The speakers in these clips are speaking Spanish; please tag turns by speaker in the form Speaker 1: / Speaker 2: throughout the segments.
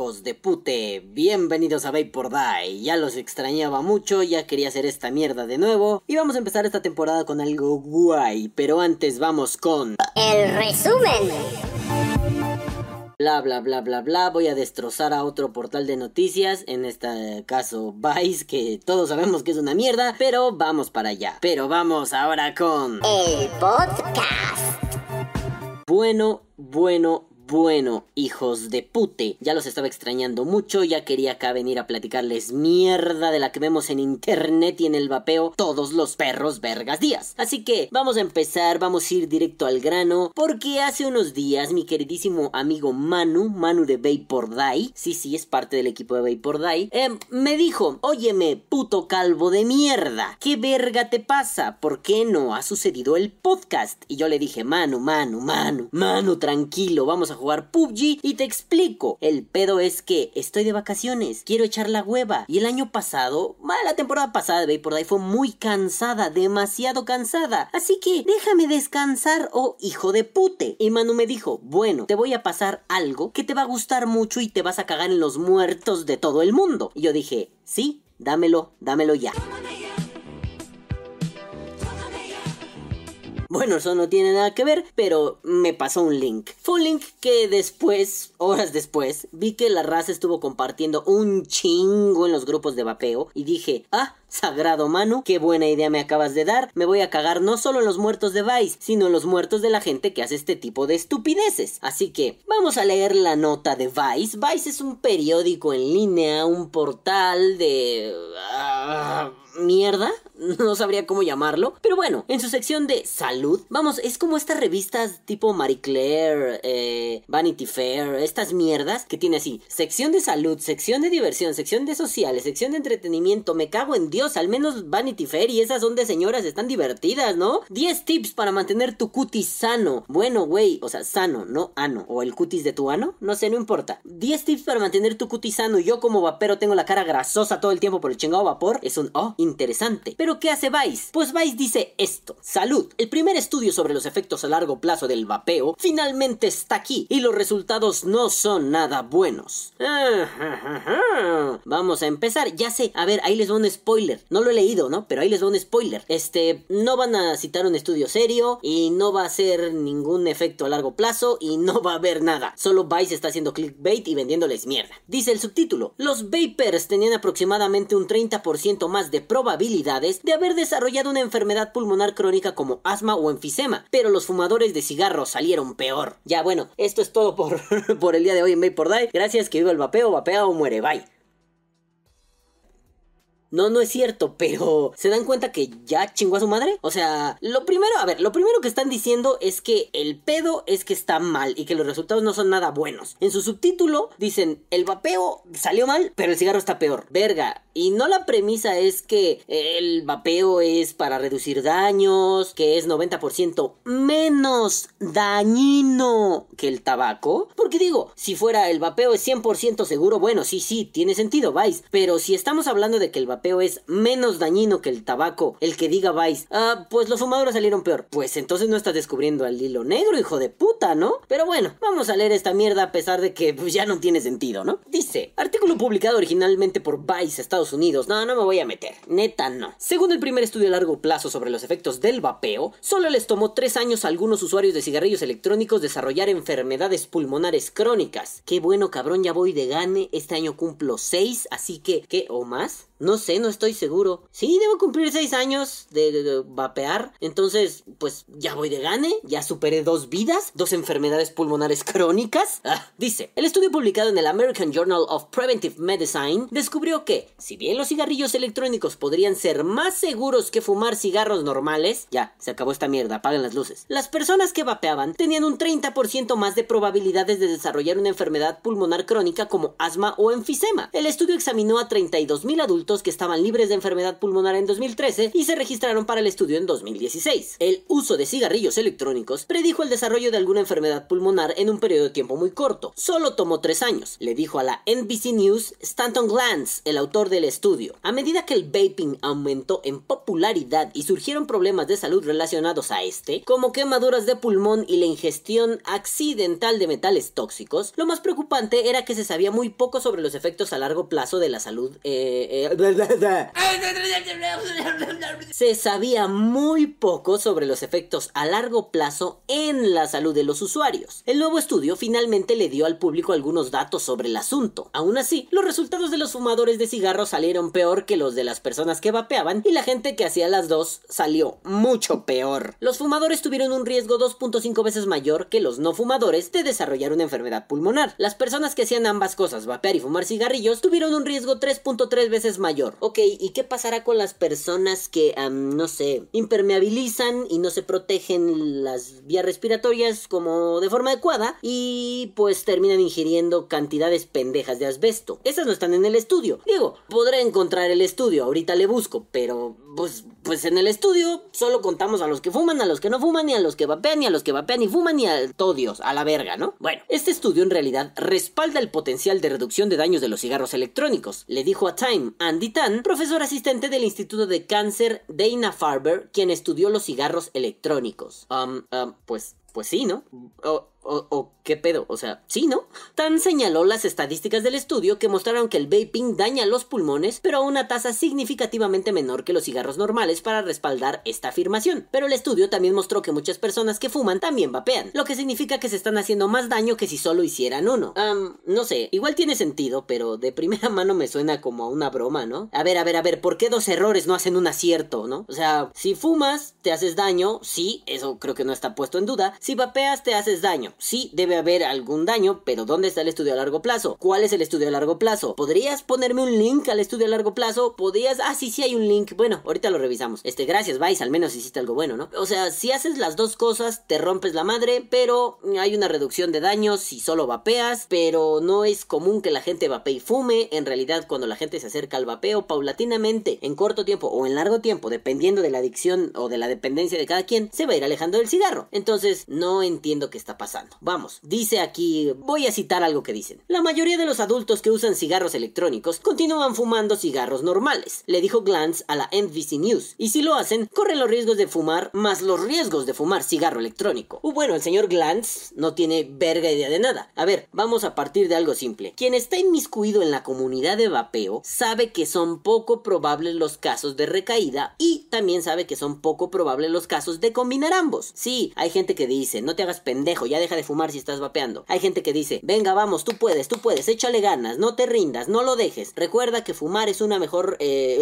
Speaker 1: hijos de pute, bienvenidos a Vapor Die. Ya los extrañaba mucho, ya quería hacer esta mierda de nuevo. Y vamos a empezar esta temporada con algo guay, pero antes vamos con...
Speaker 2: El resumen.
Speaker 1: Bla bla bla bla bla, voy a destrozar a otro portal de noticias, en este caso Vice, que todos sabemos que es una mierda, pero vamos para allá. Pero vamos ahora con...
Speaker 2: El podcast.
Speaker 1: Bueno, bueno, bueno, hijos de pute, ya los estaba extrañando mucho, ya quería acá venir a platicarles mierda de la que vemos en internet y en el vapeo todos los perros vergas días. Así que vamos a empezar, vamos a ir directo al grano, porque hace unos días mi queridísimo amigo Manu, Manu de Vapor Die, sí, sí, es parte del equipo de Vapor Die, eh, me dijo, óyeme, puto calvo de mierda, ¿qué verga te pasa? ¿Por qué no ha sucedido el podcast? Y yo le dije, Manu, Manu, Manu, Manu, tranquilo, vamos a jugar PUBG y te explico. El pedo es que estoy de vacaciones, quiero echar la hueva. Y el año pasado, la temporada pasada de Vapor fue muy cansada, demasiado cansada. Así que déjame descansar, oh hijo de pute. Y Manu me dijo, bueno, te voy a pasar algo que te va a gustar mucho y te vas a cagar en los muertos de todo el mundo. Y yo dije, sí, dámelo, dámelo ya. Bueno, eso no tiene nada que ver, pero me pasó un link. Fue un link que después, horas después, vi que la raza estuvo compartiendo un chingo en los grupos de vapeo y dije, ah, Sagrado Manu, qué buena idea me acabas de dar. Me voy a cagar no solo en los muertos de Vice, sino en los muertos de la gente que hace este tipo de estupideces. Así que vamos a leer la nota de Vice. Vice es un periódico en línea, un portal de... Ah, mierda, no sabría cómo llamarlo, pero bueno, en su sección de salud, vamos, es como estas revistas tipo Marie Claire, eh, Vanity Fair, estas mierdas que tiene así, sección de salud, sección de diversión, sección de sociales, sección de entretenimiento, me cago en Dios, al menos Vanity Fair y esas son de señoras, están divertidas, ¿no? 10 tips para mantener tu cutis sano, bueno, güey, o sea, sano, no ano, o el cutis de tu ano, no sé, no importa. 10 tips para mantener tu cutis sano, yo como vapero tengo la cara grasosa todo el tiempo por el chingado vapor, es un, oh, interesante. Pero ¿qué hace Vice? Pues Vice dice esto. Salud. El primer estudio sobre los efectos a largo plazo del vapeo finalmente está aquí y los resultados no son nada buenos. Vamos a empezar. Ya sé, a ver, ahí les va un spoiler. No lo he leído, ¿no? Pero ahí les va un spoiler. Este, no van a citar un estudio serio y no va a ser ningún efecto a largo plazo y no va a haber nada. Solo Vice está haciendo clickbait y vendiéndoles mierda. Dice el subtítulo. Los vapers tenían aproximadamente un 30% más de probabilidades de haber desarrollado una enfermedad pulmonar crónica como asma o enfisema, pero los fumadores de cigarros salieron peor. Ya bueno, esto es todo por, por el día de hoy en Vapor Die. Gracias, que viva el vapeo, vapea o muere, bye. No, no es cierto, pero ¿se dan cuenta que ya chingó a su madre? O sea, lo primero, a ver, lo primero que están diciendo es que el pedo es que está mal y que los resultados no son nada buenos. En su subtítulo dicen, el vapeo salió mal, pero el cigarro está peor. Verga. Y no la premisa es que el vapeo es para reducir daños, que es 90% menos dañino que el tabaco. Porque digo, si fuera el vapeo es 100% seguro, bueno, sí, sí, tiene sentido, vais. Pero si estamos hablando de que el vapeo es menos dañino que el tabaco, el que diga Vice, ah, pues los fumadores salieron peor. Pues entonces no estás descubriendo al hilo negro, hijo de puta, ¿no? Pero bueno, vamos a leer esta mierda a pesar de que pues, ya no tiene sentido, ¿no? Dice, artículo publicado originalmente por Vice Estados Unidos. No, no me voy a meter. Neta, no. Según el primer estudio a largo plazo sobre los efectos del vapeo, solo les tomó tres años a algunos usuarios de cigarrillos electrónicos desarrollar enfermedades pulmonares crónicas. Qué bueno, cabrón, ya voy de gane. Este año cumplo seis, así que, ¿qué? ¿O más? No sé, no estoy seguro. Sí, debo cumplir seis años de, vapear. Entonces, pues ya voy de gane. Ya superé dos vidas, dos enfermedades pulmonares crónicas. Ah, dice, el estudio publicado en el American Journal of Preventive Medicine descubrió que, si bien los cigarrillos electrónicos podrían ser más seguros que fumar cigarros normales, ya, se acabó esta mierda, apaguen las luces. Las personas que vapeaban tenían un 30% más de probabilidades de desarrollar una enfermedad pulmonar crónica como asma o enfisema. El estudio examinó a 32.000 adultos que estaban libres de enfermedad pulmonar en 2013 y se registraron para el estudio en 2016. El uso de cigarrillos electrónicos predijo el desarrollo de alguna enfermedad pulmonar en un periodo de tiempo muy corto. Solo tomó tres años, le dijo a la NBC News Stanton Glantz, el autor del estudio. A medida que el vaping aumentó en popularidad y surgieron problemas de salud relacionados a este, como quemaduras de pulmón y la ingestión accidental de metales tóxicos, lo más preocupante era que se sabía muy poco sobre los efectos a largo plazo de la salud. Eh, eh, se sabía muy poco sobre los efectos a largo plazo en la salud de los usuarios. El nuevo estudio finalmente le dio al público algunos datos sobre el asunto. Aún así, los resultados de los fumadores de cigarros salieron peor que los de las personas que vapeaban y la gente que hacía las dos salió mucho peor. Los fumadores tuvieron un riesgo 2.5 veces mayor que los no fumadores de desarrollar una enfermedad pulmonar. Las personas que hacían ambas cosas, vapear y fumar cigarrillos, tuvieron un riesgo 3.3 veces mayor. Ok, ¿y qué pasará con las personas que, no sé, impermeabilizan y no se protegen las vías respiratorias como de forma adecuada y pues terminan ingiriendo cantidades pendejas de asbesto? Esas no están en el estudio. Digo, podré encontrar el estudio, ahorita le busco, pero pues, pues en el estudio solo contamos a los que fuman, a los que no fuman, ni a los que vapean, ni a los que vapean y fuman, ni a todos, a la verga, ¿no? Bueno, este estudio en realidad respalda el potencial de reducción de daños de los cigarros electrónicos, le dijo a Time Andy Tan, profesor asistente del Instituto de Cáncer Dana Farber, quien estudió los cigarros electrónicos. Um, um, pues, pues sí, ¿no? O, qué pedo, o sea, sí, ¿no? Tan señaló las estadísticas del estudio que mostraron que el vaping daña los pulmones, pero a una tasa significativamente menor que los cigarros normales para respaldar esta afirmación. Pero el estudio también mostró que muchas personas que fuman también vapean, lo que significa que se están haciendo más daño que si solo hicieran uno. Um, no sé, igual tiene sentido, pero de primera mano me suena como a una broma, ¿no? A ver, a ver, a ver, ¿por qué dos errores no hacen un acierto, no? O sea, si fumas, te haces daño, sí, eso creo que no está puesto en duda. Si vapeas, te haces daño. Sí, debe haber algún daño, pero ¿dónde está el estudio a largo plazo? ¿Cuál es el estudio a largo plazo? ¿Podrías ponerme un link al estudio a largo plazo? ¿Podrías? Ah, sí, sí hay un link. Bueno, ahorita lo revisamos. Este, gracias, Vice, al menos hiciste algo bueno, ¿no? O sea, si haces las dos cosas, te rompes la madre, pero hay una reducción de daños si solo vapeas, pero no es común que la gente vapee y fume. En realidad, cuando la gente se acerca al vapeo paulatinamente, en corto tiempo o en largo tiempo, dependiendo de la adicción o de la dependencia de cada quien, se va a ir alejando del cigarro. Entonces, no entiendo qué está pasando. Vamos, dice aquí, voy a citar algo que dicen. La mayoría de los adultos que usan cigarros electrónicos continúan fumando cigarros normales, le dijo Glantz a la NBC News. Y si lo hacen, corren los riesgos de fumar más los riesgos de fumar cigarro electrónico. Uh, bueno, el señor Glantz no tiene verga idea de nada. A ver, vamos a partir de algo simple. Quien está inmiscuido en la comunidad de vapeo sabe que son poco probables los casos de recaída y también sabe que son poco probables los casos de combinar ambos. Sí, hay gente que dice, no te hagas pendejo, ya deja de fumar si estás vapeando. Hay gente que dice, venga, vamos, tú puedes, tú puedes, échale ganas, no te rindas, no lo dejes. Recuerda que fumar es una mejor... Eh...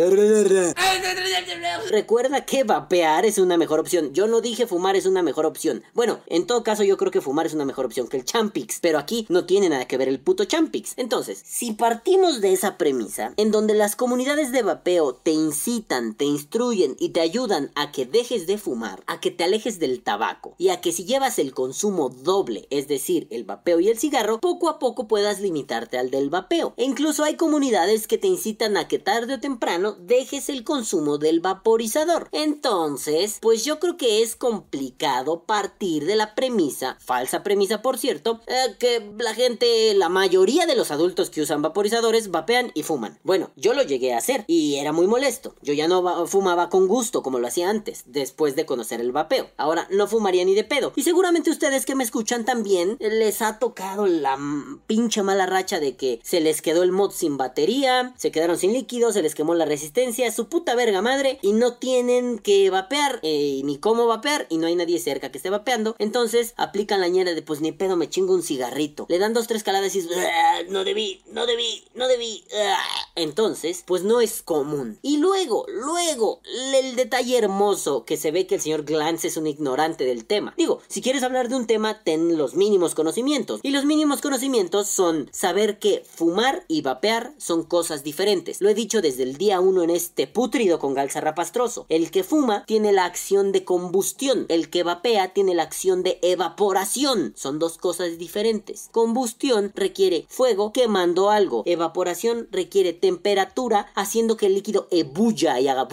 Speaker 1: Recuerda que vapear es una mejor opción. Yo no dije fumar es una mejor opción. Bueno, en todo caso yo creo que fumar es una mejor opción que el Champix, pero aquí no tiene nada que ver el puto Champix. Entonces, si partimos de esa premisa, en donde las comunidades de vapeo te incitan, te instruyen y te ayudan a que dejes de fumar, a que te alejes del tabaco y a que si llevas el consumo es decir, el vapeo y el cigarro, poco a poco puedas limitarte al del vapeo. E incluso hay comunidades que te incitan a que tarde o temprano dejes el consumo del vaporizador. Entonces, pues yo creo que es complicado partir de la premisa, falsa premisa por cierto, eh, que la gente, la mayoría de los adultos que usan vaporizadores vapean y fuman. Bueno, yo lo llegué a hacer y era muy molesto. Yo ya no fumaba con gusto como lo hacía antes, después de conocer el vapeo. Ahora no fumaría ni de pedo. Y seguramente ustedes que me escuchan también, les ha tocado la pinche mala racha de que se les quedó el mod sin batería, se quedaron sin líquido, se les quemó la resistencia, su puta verga madre, y no tienen que vapear, eh, ni cómo vapear, y no hay nadie cerca que esté vapeando. Entonces aplican la ñera de pues ni pedo, me chingo un cigarrito. Le dan dos, tres caladas y no debí, no debí, no debí. Entonces, pues no es común. Y luego, luego, el detalle hermoso que se ve que el señor Glance es un ignorante del tema. Digo, si quieres hablar de un tema, los mínimos conocimientos. Y los mínimos conocimientos son saber que fumar y vapear son cosas diferentes. Lo he dicho desde el día 1 en este putrido con galzarrapastroso. El que fuma tiene la acción de combustión, el que vapea tiene la acción de evaporación. Son dos cosas diferentes. Combustión requiere fuego quemando algo. Evaporación requiere temperatura haciendo que el líquido ebulla y haga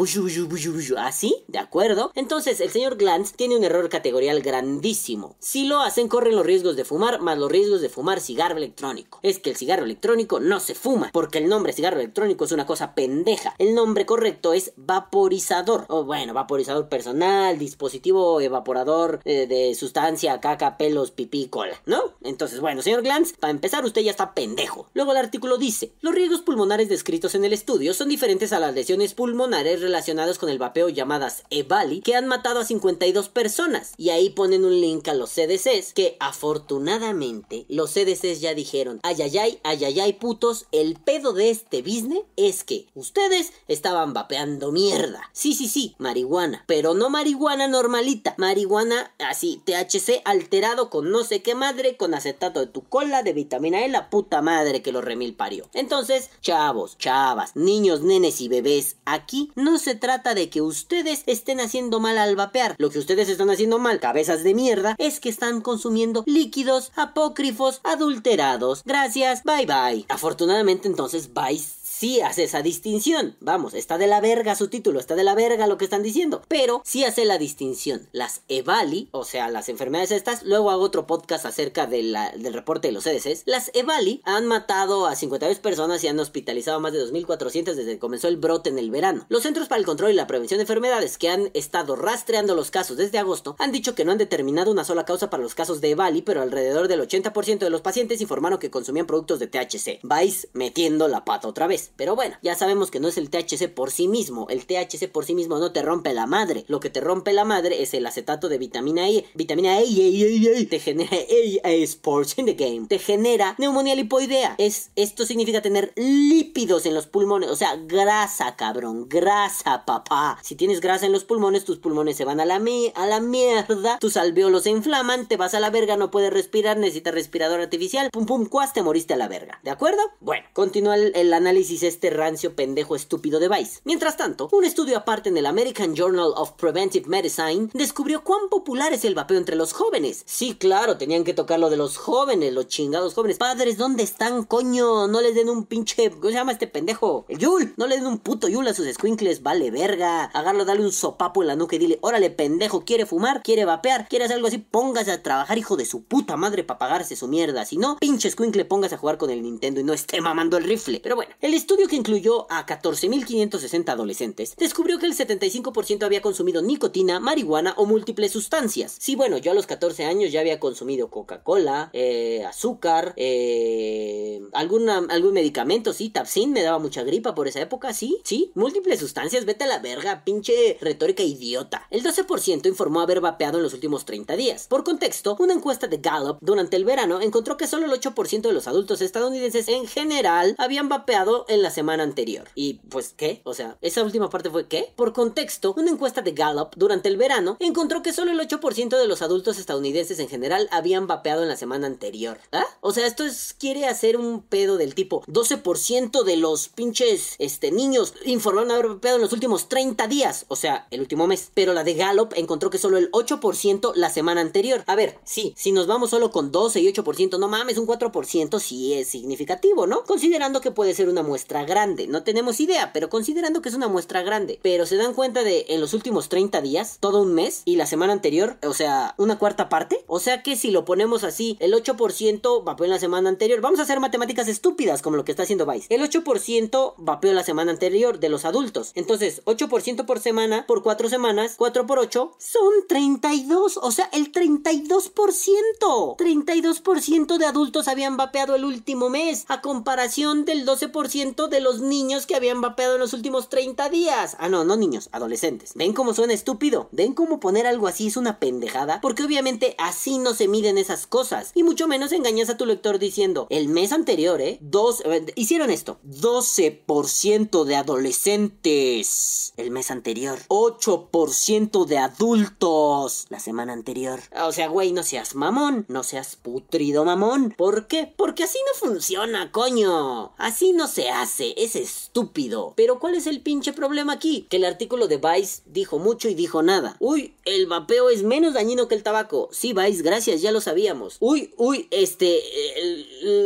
Speaker 1: así, ¿de acuerdo? Entonces el señor Glantz tiene un error categorial grandísimo. Si lo hacen corren los riesgos de fumar más los riesgos de fumar cigarro electrónico. Es que el cigarro electrónico no se fuma porque el nombre cigarro electrónico es una cosa pendeja. El nombre correcto es vaporizador. O bueno, vaporizador personal, dispositivo evaporador eh, de sustancia, caca, pelos, pipí, cola, ¿no? Entonces, bueno, señor Glantz, para empezar usted ya está pendejo. Luego el artículo dice, los riesgos pulmonares descritos en el estudio son diferentes a las lesiones pulmonares relacionadas con el vapeo llamadas EVALI que han matado a 52 personas. Y ahí ponen un link a los CDCs que afortunadamente los CDCs ya dijeron, ay ay ay, ay ay ay putos, el pedo de este business es que ustedes estaban vapeando mierda. Sí, sí, sí, marihuana, pero no marihuana normalita, marihuana así, THC alterado con no sé qué madre, con acetato de tu cola, de vitamina E, la puta madre que lo remil parió. Entonces, chavos, chavas, niños, nenes y bebés, aquí no se trata de que ustedes estén haciendo mal al vapear. Lo que ustedes están haciendo mal, cabezas de mierda, es que están consumiendo líquidos apócrifos adulterados. Gracias, bye bye. Afortunadamente entonces vais sí hace esa distinción. Vamos, está de la verga su título, está de la verga lo que están diciendo. Pero sí hace la distinción. Las EVALI, o sea, las enfermedades estas, luego hago otro podcast acerca del reporte de los CDCs. Las EVALI han matado a 52 personas y han hospitalizado a más de 2.400 desde que comenzó el brote en el verano. Los Centros para el Control y la Prevención de Enfermedades que han estado rastreando los casos desde agosto han dicho que no han determinado una sola causa para los casos de EVALI, pero alrededor del 80% de los pacientes informaron que consumían productos de THC. Vais metiendo la pata otra vez. Pero bueno, ya sabemos que no es el THC por sí mismo. El THC por sí mismo no te rompe la madre. Lo que te rompe la madre es el acetato de vitamina E. Vitamina E, te genera e, Sports in the Game. Te genera neumonía lipoidea. Es, esto significa tener lípidos en los pulmones. O sea, grasa, cabrón. Grasa, papá. Si tienes grasa en los pulmones, tus pulmones se van a la, a la mierda. Tus alveolos se inflaman. Te vas a la verga. No puedes respirar. Necesitas respirador artificial. Pum, pum, cuas, te moriste a la verga. ¿De acuerdo? Bueno, continúa el análisis este rancio pendejo estúpido de Vice. Mientras tanto, un estudio aparte en el American Journal of Preventive Medicine descubrió cuán popular es el vapeo entre los jóvenes. Sí, claro, tenían que tocar lo de los jóvenes, los chingados jóvenes. Padres, ¿dónde están, coño? No les den un pinche. ¿Cómo se llama este pendejo? El Yul. No le den un puto Yul a sus squinkles, vale verga. Agarlo, dale un sopapo en la nuca y dile, órale, pendejo, quiere fumar, quiere vapear, quiere hacer algo así, póngase a trabajar, hijo de su puta madre, para pagarse su mierda. Si no, pinche squinkle, póngase a jugar con el Nintendo y no esté mamando el rifle. Pero bueno, el estudio que incluyó a 14.560 adolescentes descubrió que el 75% había consumido nicotina, marihuana o múltiples sustancias. Sí, bueno, yo a los 14 años ya había consumido Coca-Cola, eh, azúcar, eh, alguna, algún medicamento, sí, Tapsin me daba mucha gripa por esa época, sí, sí, múltiples sustancias, vete a la verga, pinche retórica idiota. El 12% informó haber vapeado en los últimos 30 días. Por contexto, una encuesta de Gallup durante el verano encontró que solo el 8% de los adultos estadounidenses en general habían vapeado en la semana anterior. Y pues, ¿qué? O sea, esa última parte fue ¿qué? Por contexto, una encuesta de Gallup durante el verano encontró que solo el 8% de los adultos estadounidenses en general habían vapeado en la semana anterior. ¿Ah? O sea, esto es, quiere hacer un pedo del tipo 12% de los pinches este, niños informaron haber vapeado en los últimos 30 días. O sea, el último mes. Pero la de Gallup encontró que solo el 8% la semana anterior. A ver, sí, si nos vamos solo con 12 y 8%, no mames, un 4% sí es significativo, ¿no? Considerando que puede ser una muestra grande no tenemos idea, pero considerando que es una muestra grande. Pero se dan cuenta de en los últimos 30 días, todo un mes, y la semana anterior, o sea, una cuarta parte. O sea que si lo ponemos así, el 8% vapeó en la semana anterior. Vamos a hacer matemáticas estúpidas como lo que está haciendo Vice. El 8% vapeó la semana anterior de los adultos. Entonces, 8% por semana, por 4 semanas, 4 por 8, son 32. O sea, el 32%. 32% de adultos habían vapeado el último mes, a comparación del 12% 60% de los niños que habían vapeado en los últimos 30 días. Ah, no, no niños, adolescentes. ¿Ven cómo suena estúpido? ¿Ven cómo poner algo así es una pendejada? Porque obviamente así no se miden esas cosas. Y mucho menos engañas a tu lector diciendo, el mes anterior, ¿eh? Dos, eh, hicieron esto. 12% de adolescentes. El mes anterior. 8% de adultos. La semana anterior. O sea, güey, no seas mamón. No seas putrido mamón. ¿Por qué? Porque así no funciona, coño. Así no se hace. Es estúpido. Pero ¿cuál es el pinche problema aquí? Que el artículo de Vice dijo mucho y dijo nada. Uy, el vapeo es menos dañino que el tabaco. Sí, Vice, gracias, ya lo sabíamos. Uy, uy, este,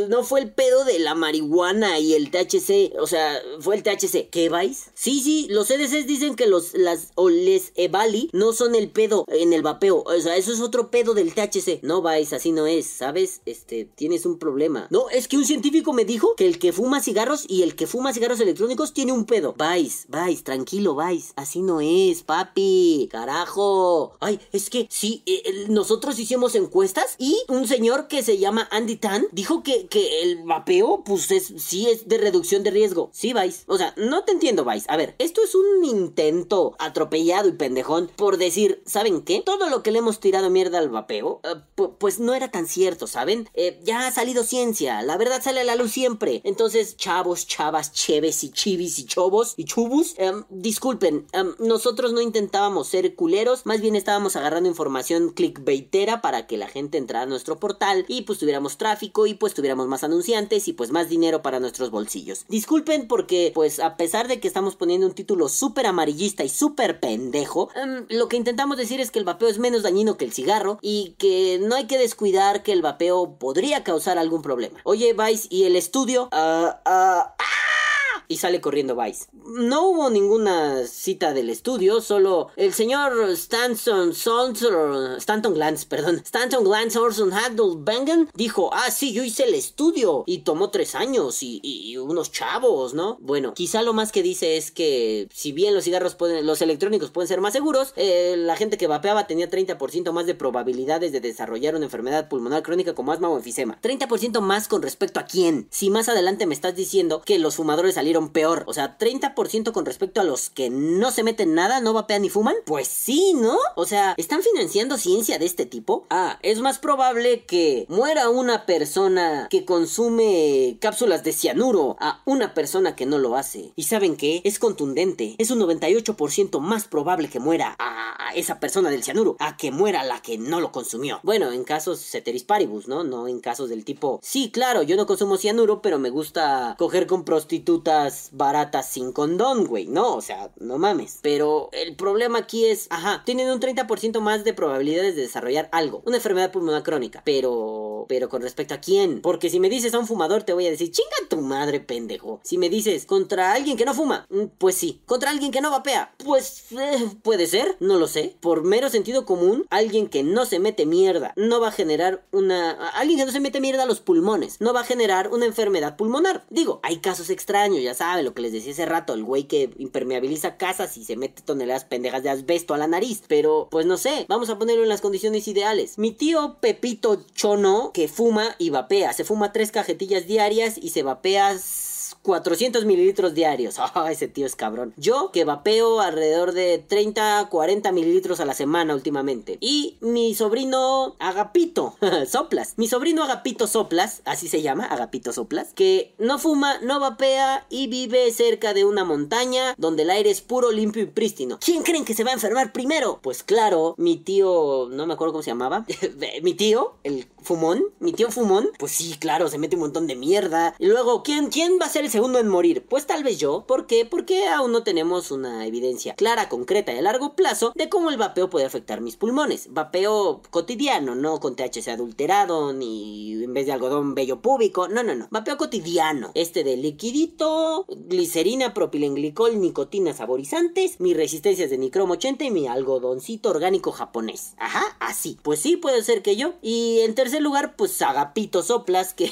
Speaker 1: no fue el pedo de la marihuana y el THC, o sea, fue el THC. ¿Qué Vice? Sí, sí, los CDCs dicen que los, las, o les Evali no son el pedo en el vapeo. O sea, eso es otro pedo del THC. No, Vice, así no es, ¿sabes? Este, tienes un problema. No, es que un científico me dijo que el que fuma cigarros y el que fuma cigarros electrónicos tiene un pedo. Vice, Vice, tranquilo, Vice. Así no es, papi. Carajo. Ay, es que sí, eh, nosotros hicimos encuestas y un señor que se llama Andy Tan dijo que, que el vapeo, pues es, sí es de reducción de riesgo. Sí, Vice. O sea, no te entiendo, Vice. A ver, esto es un intento atropellado y pendejón por decir, ¿saben qué? Todo lo que le hemos tirado mierda al vapeo, eh, pues no era tan cierto, ¿saben? Eh, ya ha salido ciencia, la verdad sale a la luz siempre. Entonces, chavos, chavas, cheves y chivis y chobos y chubus, em, disculpen, em, nosotros no intentábamos ser culeros, más bien estábamos agarrando información clickbaitera para que la gente entrara a nuestro portal y pues tuviéramos tráfico y pues tuviéramos más anunciantes y pues más dinero para nuestros bolsillos. Disculpen porque pues a pesar de que estamos poniendo un título súper amarillista y súper pendejo, em, lo que intentamos decir es que el vapeo es menos dañino que el cigarro y que no hay que descuidar que el vapeo podría causar algún problema. Oye, Vice, ¿y el estudio? Ah, ah. ah! Y sale corriendo Vice. No hubo ninguna cita del estudio, solo el señor Stanton Stanton Glantz, perdón, Stanton Glantz Orson Hadl Bengen dijo, ah, sí, yo hice el estudio y tomó tres años y, unos chavos, ¿no? Bueno, quizá lo más que dice es que si bien los cigarros pueden, los electrónicos pueden ser más seguros, eh, la gente que vapeaba tenía 30% más de probabilidades de desarrollar una enfermedad pulmonar crónica como asma o enfisema. 30% más con respecto a quién. Si más adelante me estás diciendo que los fumadores salieron peor. O sea, 30% con respecto a los que no se meten nada, no vapean ni fuman. Pues sí, ¿no? O sea, ¿están financiando ciencia de este tipo? Ah, es más probable que muera una persona que consume cápsulas de cianuro a una persona que no lo hace. ¿Y saben qué? Es contundente. Es un 98% más probable que muera a esa persona del cianuro a que muera la que no lo consumió. Bueno, en casos ceteris paribus, ¿no? No en casos del tipo, sí, claro, yo no consumo cianuro, pero me gusta coger con prostitutas baratas sin condón, güey. No, o sea, no mames. Pero el problema aquí es, ajá, tienen un 30% más de probabilidades de desarrollar algo, una enfermedad pulmonar crónica. Pero, pero con respecto a quién? Porque si me dices a un fumador, te voy a decir, chinga tu madre, pendejo. Si me dices contra alguien que no fuma, mm, pues sí. Contra alguien que no vapea, pues eh, puede ser, no lo sé. Por mero sentido común, alguien que no se mete mierda no va a generar una. Alguien que no se mete mierda a los pulmones no va a generar una enfermedad pulmonar. Digo, hay casos extraños, ya sabe lo que les decía hace rato, el güey que impermeabiliza casas y se mete toneladas pendejas de asbesto a la nariz. Pero, pues no sé, vamos a ponerlo en las condiciones ideales. Mi tío Pepito Chono, que fuma y vapea, se fuma tres cajetillas diarias y se vapea 400 mililitros diarios. Oh, ese tío es cabrón. Yo que vapeo alrededor de 30, 40 mililitros a la semana últimamente. Y mi sobrino Agapito Soplas. Mi sobrino Agapito Soplas, así se llama, Agapito Soplas, que no fuma, no vapea y vive cerca de una montaña donde el aire es puro, limpio y prístino. ¿Quién creen que se va a enfermar primero? Pues claro, mi tío, no me acuerdo cómo se llamaba. mi tío, el fumón, mi tío fumón, pues sí, claro, se mete un montón de mierda. Y luego, ¿quién, quién va a ser el segundo en morir? Pues tal vez yo. ¿Por qué? Porque aún no tenemos una evidencia clara, concreta y a largo plazo de cómo el vapeo puede afectar mis pulmones. Vapeo cotidiano, no con THC adulterado, ni en vez de algodón bello púbico. No, no, no. Vapeo cotidiano. Este de liquidito, glicerina, propilenglicol, nicotina saborizantes, mis resistencias de nicromo 80 y mi algodoncito orgánico japonés. Ajá, así. Pues sí, puede ser que yo. Y en tercer lugar, pues Agapito Soplas, que,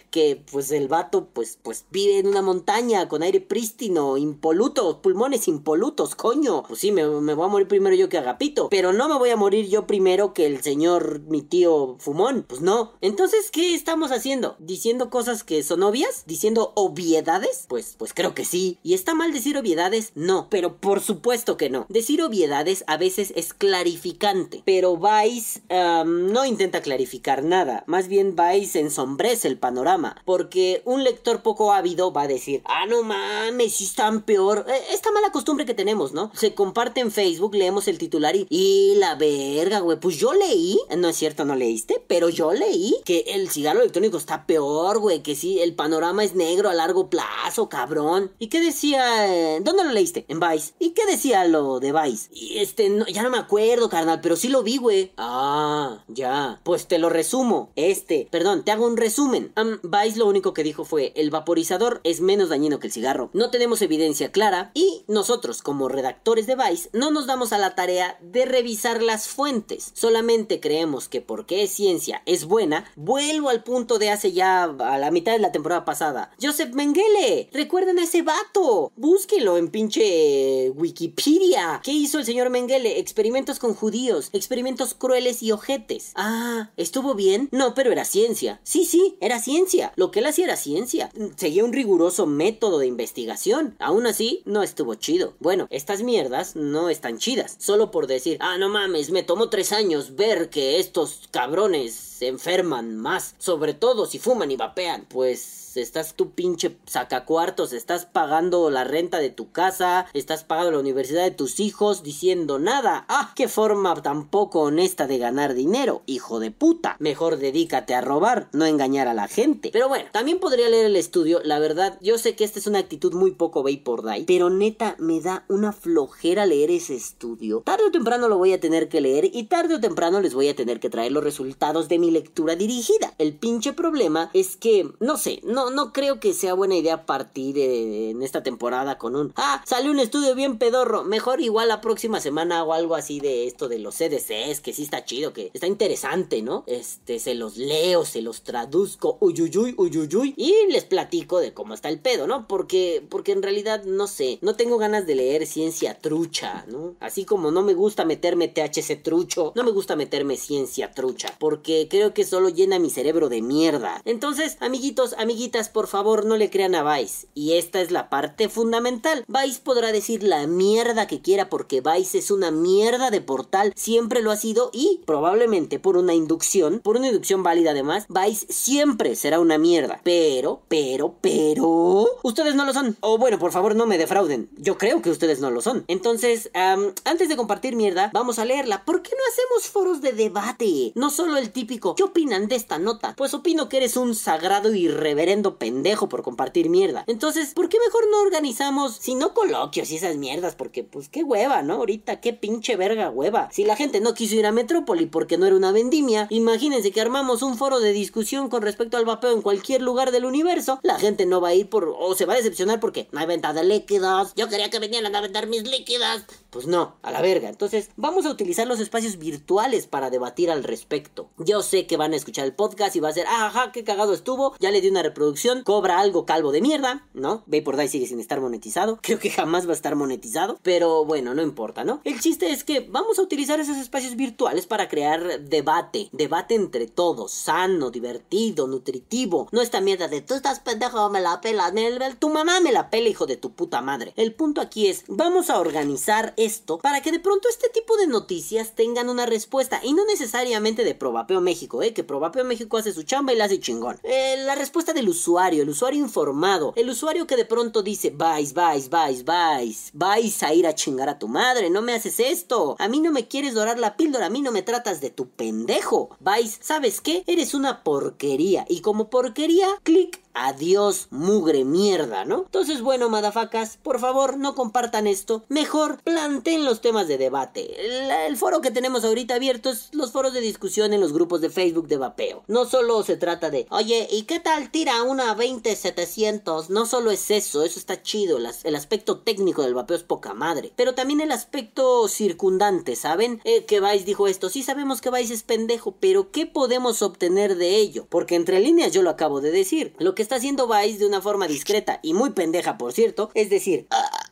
Speaker 1: que pues el vato, pues, pues vive en una montaña con aire prístino, impoluto, pulmones impolutos, coño. Pues sí, me, me voy a morir primero yo que Agapito. Pero no me voy a morir yo primero que el señor, mi tío Fumón. Pues no. Entonces, ¿qué estamos haciendo? ¿Diciendo cosas que son obvias? ¿Diciendo obviedades? Pues, pues creo que sí. ¿Y está mal decir obviedades? No. Pero por supuesto que no. Decir obviedades a veces es clarificante. Pero Vice um, no intenta clarificar nada. Más bien Vice ensombrece el panorama. Porque un lector poco ávido va a decir, ah, no mames, si están peor. Eh, esta mala costumbre que tenemos, ¿no? Se comparte en Facebook, leemos el titular y, y la verga, güey. Pues yo leí, no es cierto, no leíste, pero yo leí que el cigarro electrónico está peor, güey. Que sí, el panorama es negro a largo plazo, cabrón. ¿Y qué decía? Eh, ¿Dónde lo leíste? En Vice. ¿Y qué decía lo de Vice? Y este, no, ya no me acuerdo, carnal, pero sí lo vi, güey. Ah, ya. Pues te lo resumo. Este, perdón, te hago un resumen. Vice lo único que dijo fue: el vaporizador es menos dañino que el cigarro. No tenemos evidencia clara y nosotros, como redactores de Vice, no nos damos a la tarea de revisar las fuentes. Solamente creemos que porque es ciencia es buena. Vuelvo al punto de hace ya a la mitad de la temporada pasada. Joseph Mengele. ¿Recuerdan a ese vato? Búsquelo en pinche Wikipedia. ¿Qué hizo el señor Mengele? Experimentos con judíos. Experimentos crueles y ojetes. Ah, ¿estuvo bien? No, pero era ciencia. Sí, sí, era ciencia. Lo que él hacía era ciencia. Seguía un riguroso método de investigación. Aún así, no estuvo chido. Bueno, estas mierdas no están chidas. Solo por decir, ah, no mames, me tomó tres años ver que estos cabrones se enferman más. Sobre todo si fuman y vapean. Pues estás tu pinche sacacuartos, estás pagando la renta de tu casa, estás pagando la universidad de tus hijos diciendo nada. Ah, qué forma tan poco honesta de ganar dinero, hijo de puta. Mejor dedícate a robar, no engañar a la gente. Pero bueno, también podría leer el estudio, la verdad, yo sé que esta es una actitud muy poco por day, pero neta me da una flojera leer ese estudio. Tarde o temprano lo voy a tener que leer y tarde o temprano les voy a tener que traer los resultados de mi lectura dirigida. El pinche problema es que, no sé, no no, creo que sea buena idea partir en esta temporada con un. Ah, salió un estudio bien pedorro. Mejor igual la próxima semana hago algo así de esto de los CDCs, que sí está chido, que está interesante, ¿no? Este, se los leo, se los traduzco, uyuyuy, uyuyuy, y les platico de cómo está el pedo, ¿no? Porque, porque en realidad, no sé, no tengo ganas de leer ciencia trucha, ¿no? Así como no me gusta meterme THC trucho, no me gusta meterme ciencia trucha, porque creo que solo llena mi cerebro de mierda. Entonces, amiguitos, amiguitas, por favor, no le crean a Vice. Y esta es la parte fundamental. Vice podrá decir la mierda que quiera porque Vice es una mierda de portal, siempre lo ha sido y probablemente por una inducción, por una inducción válida además, Vice siempre será una mierda. Pero, pero, pero... Ustedes no lo son. O bueno, por favor no me defrauden. Yo creo que ustedes no lo son. Entonces, antes de compartir mierda, vamos a leerla. ¿Por qué no hacemos foros de debate? No solo el típico, ¿qué opinan de esta nota? Pues opino que eres un sagrado y reverendo pendejo por compartir mierda. Entonces, ¿por qué mejor no organizamos, si no coloquios y esas mierdas? Porque, pues, qué hueva, ¿no? Ahorita, qué pinche verga hueva. Si la gente no quiso ir a Metrópoli porque no era una vendimia, imagínense que armamos un foro de discusión con respecto al vapeo en cualquier lugar del universo. La gente no va a ir por, o se va a decepcionar porque no hay venta de líquidos. Yo quería que vinieran a vender mis líquidos. Pues no, a la verga. Entonces, vamos a utilizar los espacios virtuales para debatir al respecto. Yo sé que van a escuchar el podcast y va a ser, ajá, qué cagado estuvo. Ya le di una reproducción cobra algo calvo de mierda, ¿no? por Die sigue sin estar monetizado. Creo que jamás va a estar monetizado. Pero bueno, no importa, ¿no? El chiste es que vamos a utilizar esos espacios virtuales para crear debate. Debate entre todos. Sano, divertido, nutritivo. No esta mierda de tú estás pendejo, me la pela. Tu mamá me la pela, hijo de tu puta madre. El punto aquí es, vamos a organizar esto para que de pronto este tipo de noticias tengan una respuesta. Y no necesariamente de Probapeo México, ¿eh? Que Probapeo México hace su chamba y la hace chingón. Eh, la respuesta del usuario, el usuario informado, el usuario que de pronto dice, vais, vais, vais, vais, vais a ir a chingar a tu madre, no me haces esto, a mí no me quieres dorar la píldora, a mí no me tratas de tu pendejo, vais, ¿sabes qué? Eres una porquería y como porquería, clic Adiós, mugre mierda, ¿no? Entonces, bueno, madafacas, por favor, no compartan esto. Mejor planteen los temas de debate. El, foro que tenemos ahorita abierto es los foros de discusión en los grupos de Facebook de vapeo. No solo se trata de, oye, ¿y qué tal tira una 20700? No solo es eso, eso está chido. el aspecto técnico del vapeo es poca madre. Pero también el aspecto circundante, ¿saben? Eh, que Vice dijo esto. Sí sabemos que Vice es pendejo, pero ¿qué podemos obtener de ello? Porque entre líneas yo lo acabo de decir. Lo que está haciendo Vice de una forma discreta y muy pendeja, por cierto. Es decir,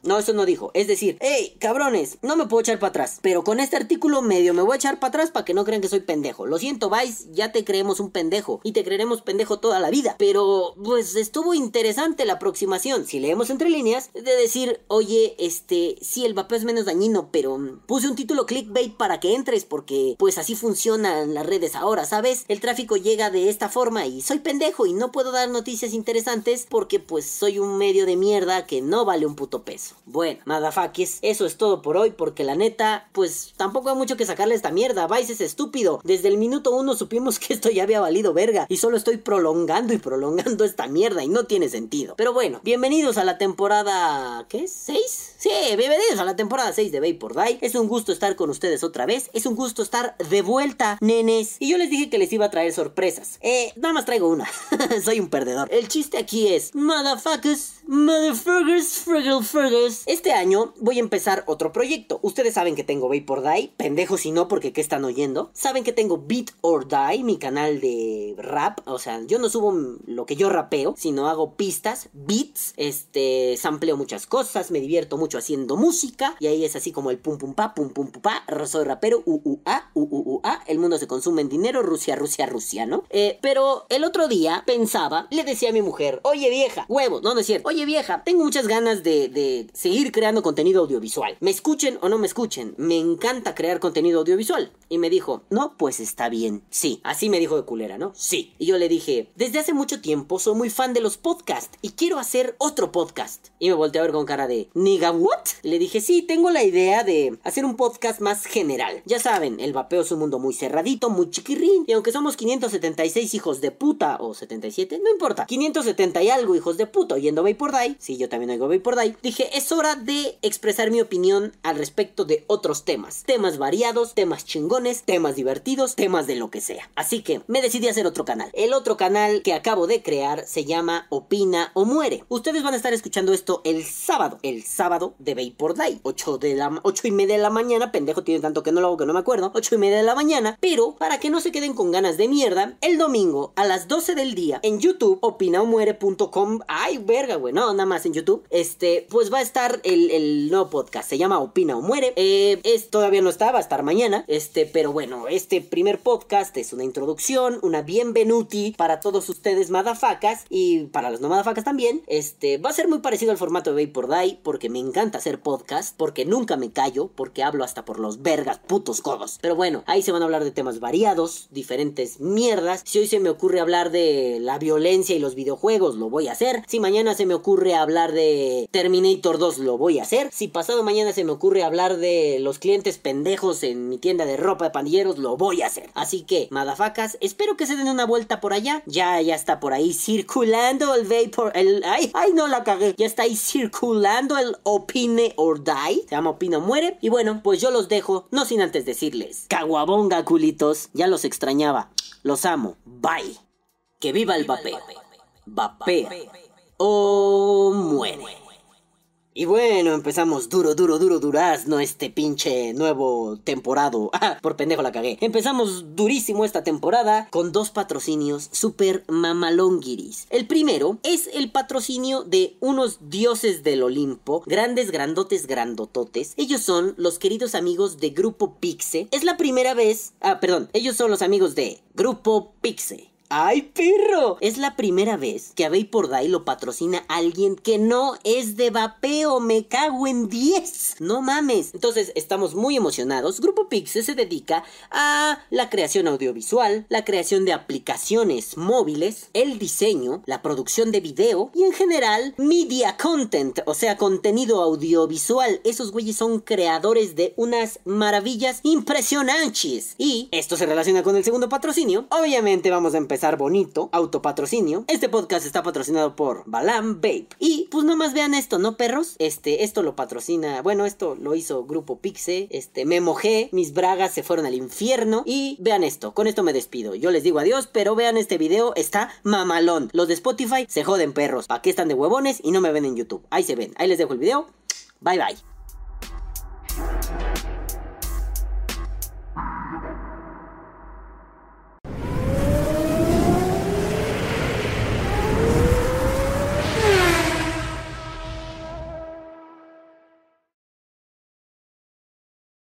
Speaker 1: no, eso no dijo. Es decir, hey, cabrones, no me puedo echar para atrás. Pero con este artículo medio me voy a echar para atrás para que no crean que soy pendejo. Lo siento, Vice, ya te creemos un pendejo. Y te creeremos pendejo toda la vida. Pero, pues estuvo interesante la aproximación. Si leemos entre líneas, de decir, oye, este, sí, el vapeo es menos dañino, pero puse un título clickbait para que entres porque, pues así funcionan las redes ahora, ¿sabes? El tráfico llega de esta forma y soy pendejo y no puedo dar noticias interesantes porque, pues, soy un medio de mierda que no vale un puto peso. Bueno, madafakis, eso es todo por hoy porque la neta, pues tampoco hay mucho que sacarle esta mierda. Vice es estúpido. Desde el minuto uno supimos que esto ya había valido verga y solo estoy prolongando y prolongando esta mierda y no tiene sentido. Pero bueno, bienvenidos a la temporada... ¿qué es? ¿6? Sí, bienvenidos a la temporada 6 de Vapor Die. Es un gusto estar con ustedes otra vez. Es un gusto estar de vuelta, nenes. Y yo les dije que les iba a traer sorpresas. Eh, nada más traigo una. Soy un perdedor. El chiste aquí es... Motherfuckers, motherfuckers, friggle Este año voy a empezar otro proyecto. Ustedes saben que tengo Vapor Die. Pendejos si no, porque ¿qué están oyendo? Saben que tengo Beat or Die, mi canal de rap. O sea, yo no subo lo que yo rapeo, sino hago pistas, beats. Este, sampleo muchas cosas, me divierto mucho haciendo música. Y ahí es así como el pum pum pa, pum pum pa. Soy rapero, u u a, u u u a. El mundo se consume en dinero, Rusia, Rusia, Rusia, ¿no? Eh, pero el otro día pensaba, le decía a mi mujer, oye vieja, huevo, no, no es cierto. Oye vieja, tengo muchas ganas de seguir creando contenido audiovisual. Me escuchen o no me escuchen, me encanta crear contenido audiovisual. Y me dijo, no, pues está bien. Sí, así me dijo de culera, ¿no? Sí. Y yo le dije, desde hace mucho tiempo soy muy fan de los podcasts y quiero hacer otro podcast. Y me volteé a ver con cara de, ¿Niga what? Le dije, sí, tengo la idea de hacer un podcast más general. Ya saben, el vapeo es un mundo muy cerradito, muy chiquirrín. Y aunque somos 576 hijos de puta, o 77, no importa, 570 y algo hijos de puta oyendo Vapor Die, sí, yo también oigo Vapor Die, dije, es hora de expresar mi opinión al respecto de otros temas. Temas variados, temas chingones, temas divertidos, temas de lo que sea. Así que me decidí a hacer otro canal. El otro canal que acabo de crear se llama Opina o Muere. Ustedes van a estar escuchando esto el sábado, el sábado de Vapor Die, 8 de la 8 y media de la mañana, pendejo tiene tanto que no lo hago que no me acuerdo, 8 y media de la mañana, pero para que no se queden con ganas de mierda, el domingo a las 12 del día en YouTube, opinaomuere.com, ay verga, güey, no, nada más en YouTube, este, pues va a estar el, el nuevo podcast, se llama Opina o Muere, eh, es, todavía no está, va a estar mañana, este, pero bueno, este primer podcast es una introducción, una bienvenuti para todos ustedes madafacas y para las no madafacas también, este, va a ser muy parecido al formato de Vapor Die, porque me encanta hacer podcast, porque nunca me callo, porque hablo hasta por los vergas putos codos, pero bueno, ahí se van a hablar de temas variados, diferentes mierdas, si hoy se me ocurre hablar de la violencia y los videojuegos, lo voy a hacer, si mañana se me ocurre hablar de Terminator 2, lo voy a hacer, si pasado mañana se me ocurre hablar de los clientes pendejos en mi tienda de ropa de pandilleros, lo voy a hacer. Así que, madafacas, espero que se den una vuelta por allá. Ya, ya está por ahí circulando el vapor, el... Ay, ay, no la cagué. Ya está ahí circulando el Opine or Die. Se llama Opine o Muere. Y bueno, pues yo los dejo, no sin antes decirles, caguabonga, culitos. Ya los extrañaba. Los amo. Bye. Que viva el vapeo. Vapea. O muere. Y bueno, empezamos duro, duro, duro, durazno este pinche nuevo temporado. Ah, por pendejo la cagué. Empezamos durísimo esta temporada con dos patrocinios super mamalonguiris. El primero es el patrocinio de unos dioses del Olimpo, grandes, grandotes, grandototes. Ellos son los queridos amigos de Grupo Pixe. Es la primera vez... Ah, perdón, ellos son los amigos de Grupo Pixe. ¡Ay, perro! Es la primera vez que a Vapor Die lo patrocina alguien que no es de vapeo. Me cago en 10. No mames. Entonces, estamos muy emocionados. Grupo Pixel se dedica a la creación audiovisual, la creación de aplicaciones móviles, el diseño, la producción de video y en general media content, o sea, contenido audiovisual. Esos güeyes son creadores de unas maravillas impresionantes. Y esto se relaciona con el segundo patrocinio. Obviamente vamos a empezar bonito, autopatrocinio. Este podcast está patrocinado por Balam Vape. Y pues nomás vean esto, ¿no, perros? Este, esto lo patrocina, bueno, esto lo hizo Grupo Pixe. Este, me mojé, mis bragas se fueron al infierno. Y vean esto, con esto me despido. Yo les digo adiós, pero vean este video, está mamalón. Los de Spotify se joden perros. ¿Para qué están de huevones y no me ven en YouTube? Ahí se ven. Ahí les dejo el video. Bye bye.